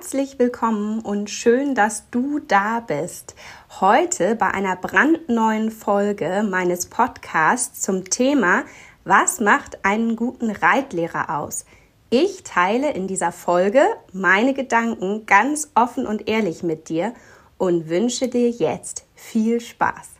Herzlich willkommen und schön, dass du da bist. Heute bei einer brandneuen Folge meines Podcasts zum Thema Was macht einen guten Reitlehrer aus? Ich teile in dieser Folge meine Gedanken ganz offen und ehrlich mit dir und wünsche dir jetzt viel Spaß.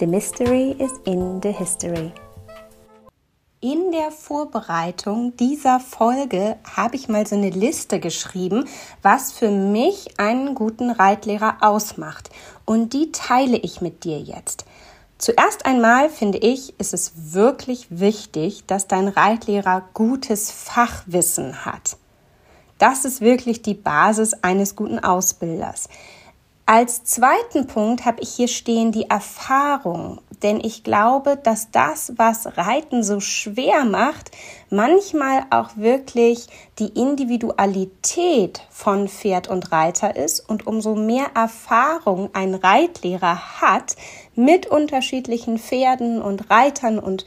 The mystery is in the history. In der Vorbereitung dieser Folge habe ich mal so eine Liste geschrieben, was für mich einen guten Reitlehrer ausmacht. Und die teile ich mit dir jetzt. Zuerst einmal finde ich, ist es wirklich wichtig, dass dein Reitlehrer gutes Fachwissen hat. Das ist wirklich die Basis eines guten Ausbilders. Als zweiten Punkt habe ich hier stehen die Erfahrung, denn ich glaube, dass das, was Reiten so schwer macht, manchmal auch wirklich die Individualität von Pferd und Reiter ist und umso mehr Erfahrung ein Reitlehrer hat mit unterschiedlichen Pferden und Reitern und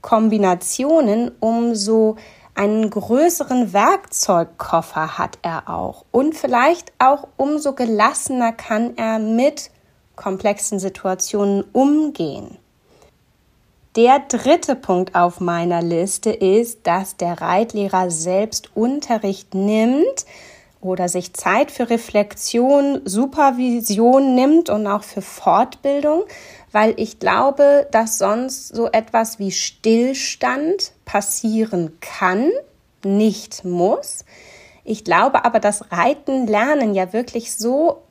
Kombinationen, umso einen größeren Werkzeugkoffer hat er auch und vielleicht auch umso gelassener kann er mit komplexen Situationen umgehen. Der dritte Punkt auf meiner Liste ist, dass der Reitlehrer selbst Unterricht nimmt oder sich Zeit für Reflexion, Supervision nimmt und auch für Fortbildung, weil ich glaube, dass sonst so etwas wie Stillstand passieren kann, nicht muss. Ich glaube aber, dass Reiten lernen ja wirklich so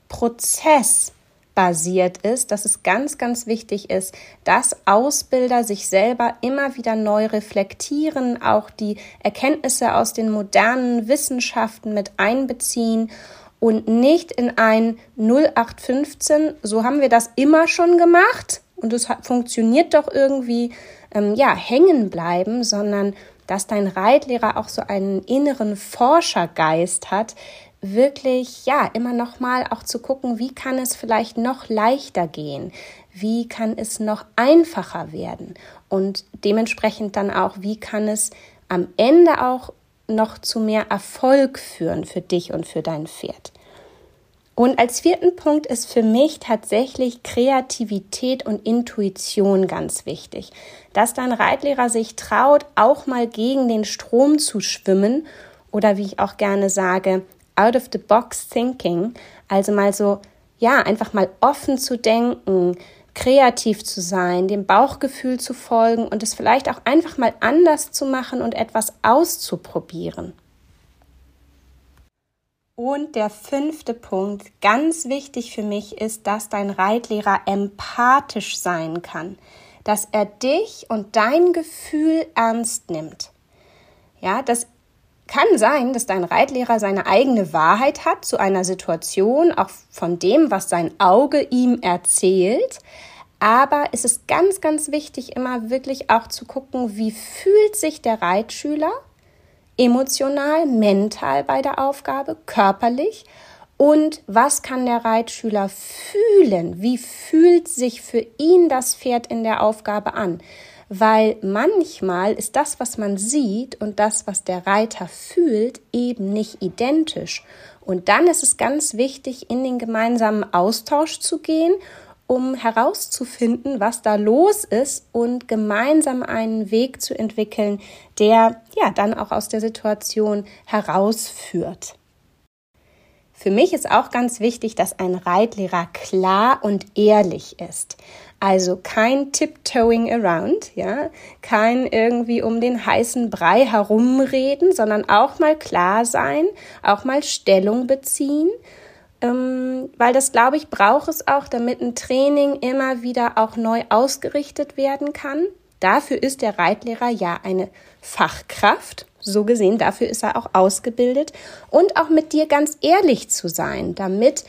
prozessbasiert ist, dass es ganz, ganz wichtig ist, dass Ausbilder sich selber immer wieder neu reflektieren, auch die Erkenntnisse aus den modernen Wissenschaften mit einbeziehen und nicht in ein 0815, so haben wir das immer schon gemacht und es funktioniert doch irgendwie, ähm, ja, hängen bleiben, sondern dass dein Reitlehrer auch so einen inneren Forschergeist hat, wirklich, ja, immer noch mal auch zu gucken, wie kann es vielleicht noch leichter gehen? Wie kann es noch einfacher werden? Und dementsprechend dann auch, wie kann es am Ende auch noch zu mehr Erfolg führen für dich und für dein Pferd. Und als vierten Punkt ist für mich tatsächlich Kreativität und Intuition ganz wichtig. Dass dein Reitlehrer sich traut, auch mal gegen den Strom zu schwimmen oder wie ich auch gerne sage, out of the box thinking. Also mal so, ja, einfach mal offen zu denken, kreativ zu sein, dem Bauchgefühl zu folgen und es vielleicht auch einfach mal anders zu machen und etwas auszuprobieren. Und der fünfte Punkt, ganz wichtig für mich, ist, dass dein Reitlehrer empathisch sein kann, dass er dich und dein Gefühl ernst nimmt. Ja, das kann sein, dass dein Reitlehrer seine eigene Wahrheit hat zu einer Situation, auch von dem, was sein Auge ihm erzählt. Aber es ist ganz, ganz wichtig, immer wirklich auch zu gucken, wie fühlt sich der Reitschüler emotional, mental bei der Aufgabe, körperlich und was kann der Reitschüler fühlen? Wie fühlt sich für ihn das Pferd in der Aufgabe an? Weil manchmal ist das, was man sieht und das, was der Reiter fühlt, eben nicht identisch. Und dann ist es ganz wichtig, in den gemeinsamen Austausch zu gehen um herauszufinden, was da los ist und gemeinsam einen Weg zu entwickeln, der ja dann auch aus der Situation herausführt. Für mich ist auch ganz wichtig, dass ein Reitlehrer klar und ehrlich ist. Also kein Tiptoeing around, ja, kein irgendwie um den heißen Brei herumreden, sondern auch mal klar sein, auch mal Stellung beziehen. Ähm, weil das, glaube ich, braucht es auch, damit ein Training immer wieder auch neu ausgerichtet werden kann. Dafür ist der Reitlehrer ja eine Fachkraft, so gesehen, dafür ist er auch ausgebildet. Und auch mit dir ganz ehrlich zu sein, damit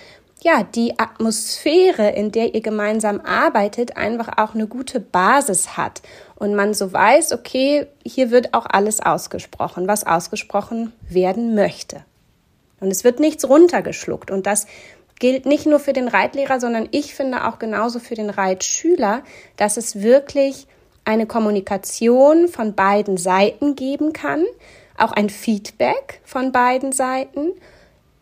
ja, die Atmosphäre, in der ihr gemeinsam arbeitet, einfach auch eine gute Basis hat und man so weiß, okay, hier wird auch alles ausgesprochen, was ausgesprochen werden möchte. Und es wird nichts runtergeschluckt und das gilt nicht nur für den Reitlehrer, sondern ich finde auch genauso für den Reitschüler, dass es wirklich eine Kommunikation von beiden Seiten geben kann, auch ein Feedback von beiden Seiten,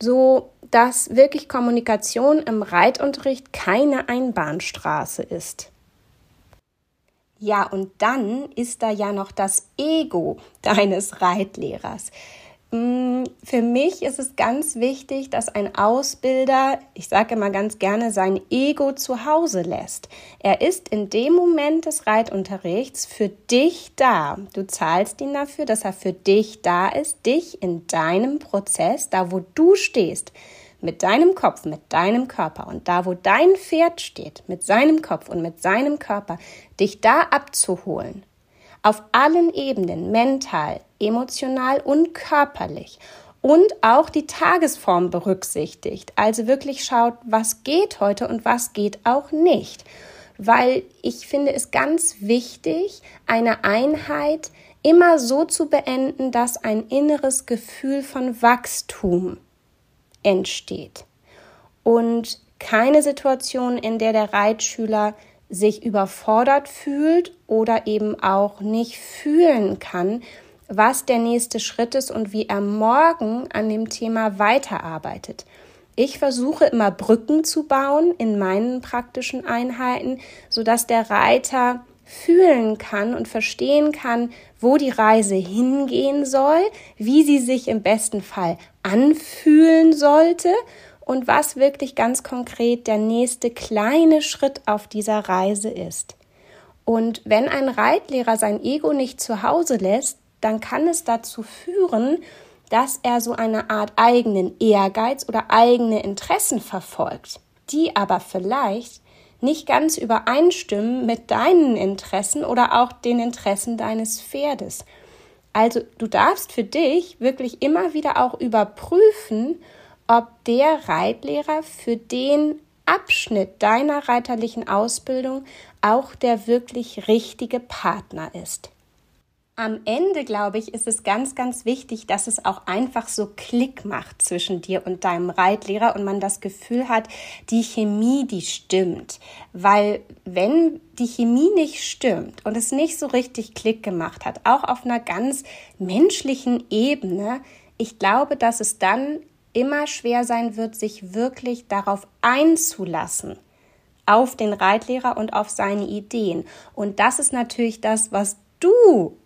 so dass wirklich Kommunikation im Reitunterricht keine Einbahnstraße ist. Ja, und dann ist da ja noch das Ego deines Reitlehrers. Mm, für mich ist es ganz wichtig, dass ein Ausbilder, ich sage immer ganz gerne, sein Ego zu Hause lässt. Er ist in dem Moment des Reitunterrichts für dich da. Du zahlst ihn dafür, dass er für dich da ist, dich in deinem Prozess, da wo du stehst, mit deinem Kopf, mit deinem Körper und da, wo dein Pferd steht, mit seinem Kopf und mit seinem Körper, dich da abzuholen auf allen Ebenen, mental, emotional und körperlich und auch die Tagesform berücksichtigt. Also wirklich schaut, was geht heute und was geht auch nicht. Weil ich finde es ganz wichtig, eine Einheit immer so zu beenden, dass ein inneres Gefühl von Wachstum entsteht. Und keine Situation, in der der Reitschüler sich überfordert fühlt oder eben auch nicht fühlen kann, was der nächste Schritt ist und wie er morgen an dem Thema weiterarbeitet. Ich versuche immer Brücken zu bauen in meinen praktischen Einheiten, sodass der Reiter fühlen kann und verstehen kann, wo die Reise hingehen soll, wie sie sich im besten Fall anfühlen sollte und was wirklich ganz konkret der nächste kleine Schritt auf dieser Reise ist. Und wenn ein Reitlehrer sein Ego nicht zu Hause lässt, dann kann es dazu führen, dass er so eine Art eigenen Ehrgeiz oder eigene Interessen verfolgt, die aber vielleicht nicht ganz übereinstimmen mit deinen Interessen oder auch den Interessen deines Pferdes. Also du darfst für dich wirklich immer wieder auch überprüfen, ob der Reitlehrer für den Abschnitt deiner reiterlichen Ausbildung auch der wirklich richtige Partner ist. Am Ende, glaube ich, ist es ganz, ganz wichtig, dass es auch einfach so Klick macht zwischen dir und deinem Reitlehrer und man das Gefühl hat, die Chemie, die stimmt. Weil wenn die Chemie nicht stimmt und es nicht so richtig Klick gemacht hat, auch auf einer ganz menschlichen Ebene, ich glaube, dass es dann immer schwer sein wird, sich wirklich darauf einzulassen, auf den Reitlehrer und auf seine Ideen. Und das ist natürlich das, was du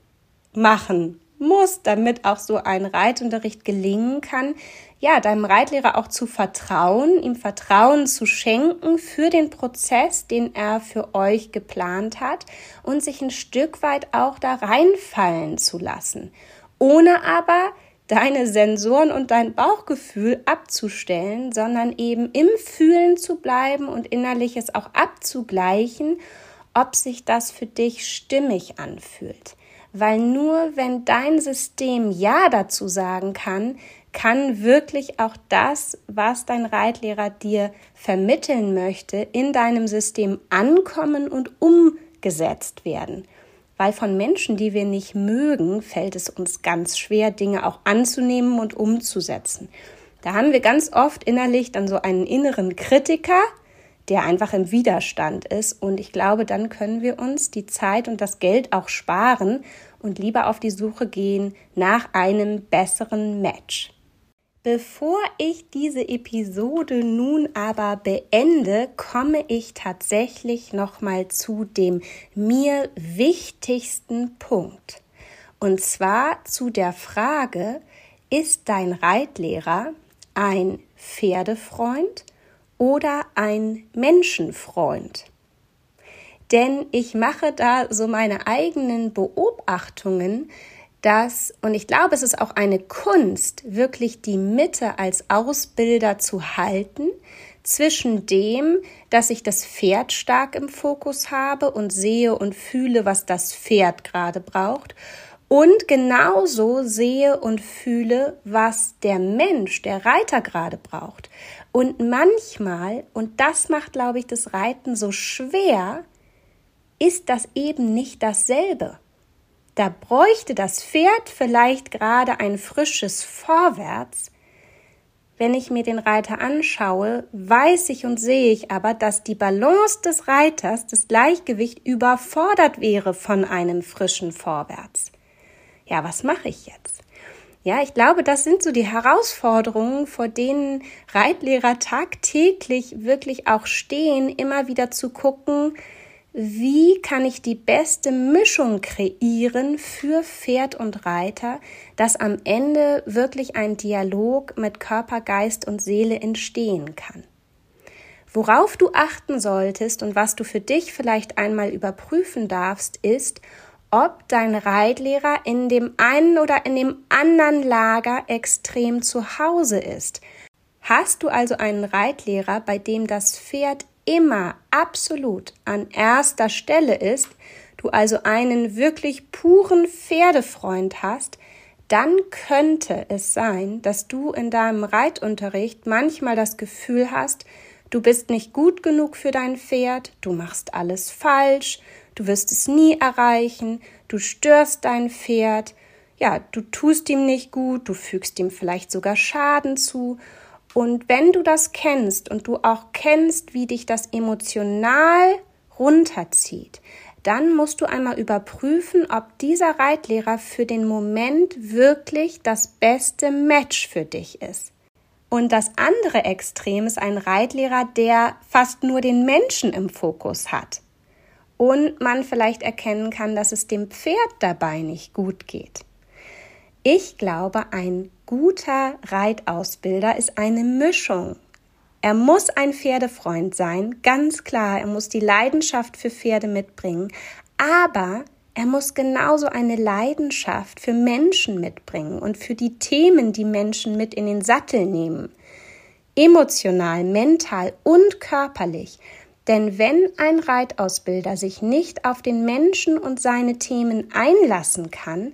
machen musst, damit auch so ein Reitunterricht gelingen kann, ja, deinem Reitlehrer auch zu vertrauen, ihm Vertrauen zu schenken für den Prozess, den er für euch geplant hat und sich ein Stück weit auch da reinfallen zu lassen, ohne aber deine Sensoren und dein Bauchgefühl abzustellen, sondern eben im Fühlen zu bleiben und innerliches auch abzugleichen, ob sich das für dich stimmig anfühlt. Weil nur wenn dein System Ja dazu sagen kann, kann wirklich auch das, was dein Reitlehrer dir vermitteln möchte, in deinem System ankommen und umgesetzt werden weil von Menschen, die wir nicht mögen, fällt es uns ganz schwer, Dinge auch anzunehmen und umzusetzen. Da haben wir ganz oft innerlich dann so einen inneren Kritiker, der einfach im Widerstand ist. Und ich glaube, dann können wir uns die Zeit und das Geld auch sparen und lieber auf die Suche gehen nach einem besseren Match. Bevor ich diese Episode nun aber beende, komme ich tatsächlich nochmal zu dem mir wichtigsten Punkt. Und zwar zu der Frage, ist dein Reitlehrer ein Pferdefreund oder ein Menschenfreund? Denn ich mache da so meine eigenen Beobachtungen, dass, und ich glaube, es ist auch eine Kunst, wirklich die Mitte als Ausbilder zu halten zwischen dem, dass ich das Pferd stark im Fokus habe und sehe und fühle, was das Pferd gerade braucht und genauso sehe und fühle, was der Mensch, der Reiter gerade braucht. Und manchmal, und das macht, glaube ich, das Reiten so schwer, ist das eben nicht dasselbe. Da bräuchte das Pferd vielleicht gerade ein frisches Vorwärts. Wenn ich mir den Reiter anschaue, weiß ich und sehe ich aber, dass die Balance des Reiters, das Gleichgewicht überfordert wäre von einem frischen Vorwärts ja, was mache ich jetzt? Ja, ich glaube, das sind so die Herausforderungen, vor denen Reitlehrer tagtäglich wirklich auch stehen, immer wieder zu gucken, wie kann ich die beste Mischung kreieren für Pferd und Reiter, dass am Ende wirklich ein Dialog mit Körper, Geist und Seele entstehen kann. Worauf du achten solltest und was du für dich vielleicht einmal überprüfen darfst, ist, ob dein Reitlehrer in dem einen oder in dem anderen Lager extrem zu Hause ist. Hast du also einen Reitlehrer, bei dem das Pferd immer absolut an erster Stelle ist, du also einen wirklich puren Pferdefreund hast, dann könnte es sein, dass du in deinem Reitunterricht manchmal das Gefühl hast, du bist nicht gut genug für dein Pferd, du machst alles falsch, du wirst es nie erreichen, du störst dein Pferd, ja, du tust ihm nicht gut, du fügst ihm vielleicht sogar Schaden zu. Und wenn du das kennst und du auch kennst, wie dich das emotional runterzieht, dann musst du einmal überprüfen, ob dieser Reitlehrer für den Moment wirklich das beste Match für dich ist. Und das andere Extrem ist ein Reitlehrer, der fast nur den Menschen im Fokus hat und man vielleicht erkennen kann, dass es dem Pferd dabei nicht gut geht. Ich glaube, ein guter Reitausbilder ist eine Mischung. Er muss ein Pferdefreund sein, ganz klar, er muss die Leidenschaft für Pferde mitbringen, aber er muss genauso eine Leidenschaft für Menschen mitbringen und für die Themen, die Menschen mit in den Sattel nehmen. Emotional, mental und körperlich. Denn wenn ein Reitausbilder sich nicht auf den Menschen und seine Themen einlassen kann,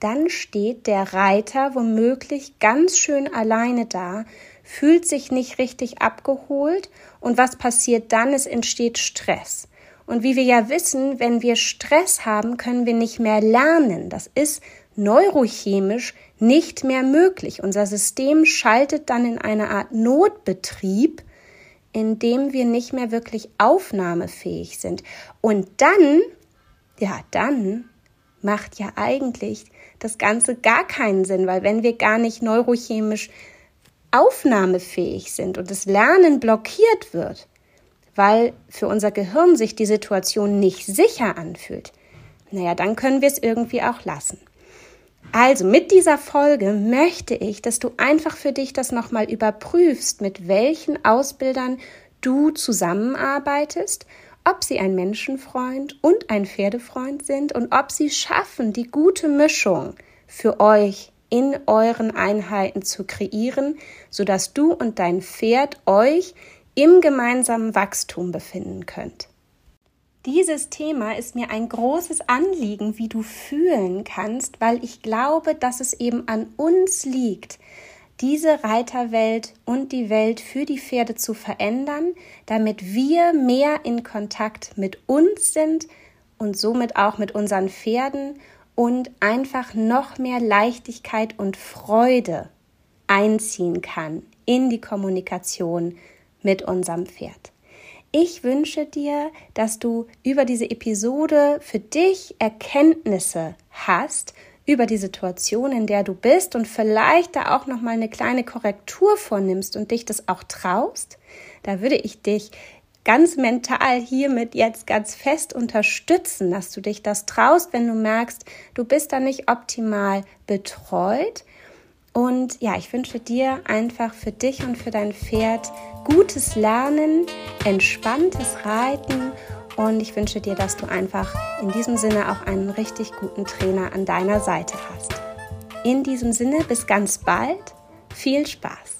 dann steht der Reiter womöglich ganz schön alleine da, fühlt sich nicht richtig abgeholt und was passiert dann? Es entsteht Stress. Und wie wir ja wissen, wenn wir Stress haben, können wir nicht mehr lernen. Das ist neurochemisch nicht mehr möglich. Unser System schaltet dann in eine Art Notbetrieb in dem wir nicht mehr wirklich aufnahmefähig sind. Und dann, ja, dann macht ja eigentlich das Ganze gar keinen Sinn, weil wenn wir gar nicht neurochemisch aufnahmefähig sind und das Lernen blockiert wird, weil für unser Gehirn sich die Situation nicht sicher anfühlt, naja, dann können wir es irgendwie auch lassen. Also mit dieser Folge möchte ich, dass du einfach für dich das nochmal überprüfst, mit welchen Ausbildern du zusammenarbeitest, ob sie ein Menschenfreund und ein Pferdefreund sind und ob sie schaffen, die gute Mischung für euch in euren Einheiten zu kreieren, sodass du und dein Pferd euch im gemeinsamen Wachstum befinden könnt. Dieses Thema ist mir ein großes Anliegen, wie du fühlen kannst, weil ich glaube, dass es eben an uns liegt, diese Reiterwelt und die Welt für die Pferde zu verändern, damit wir mehr in Kontakt mit uns sind und somit auch mit unseren Pferden und einfach noch mehr Leichtigkeit und Freude einziehen kann in die Kommunikation mit unserem Pferd. Ich wünsche dir, dass du über diese Episode für dich Erkenntnisse hast über die Situation, in der du bist und vielleicht da auch noch mal eine kleine Korrektur vornimmst und dich das auch traust. Da würde ich dich ganz mental hiermit jetzt ganz fest unterstützen, dass du dich das traust, wenn du merkst, du bist da nicht optimal betreut und ja, ich wünsche dir einfach für dich und für dein Pferd gutes Lernen, entspanntes Reiten und ich wünsche dir, dass du einfach in diesem Sinne auch einen richtig guten Trainer an deiner Seite hast. In diesem Sinne, bis ganz bald. Viel Spaß!